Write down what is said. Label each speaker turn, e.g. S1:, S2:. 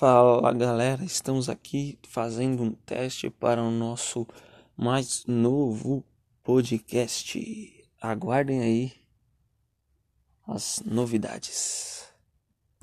S1: Fala galera, estamos aqui fazendo um teste para o nosso mais novo podcast. Aguardem aí as novidades.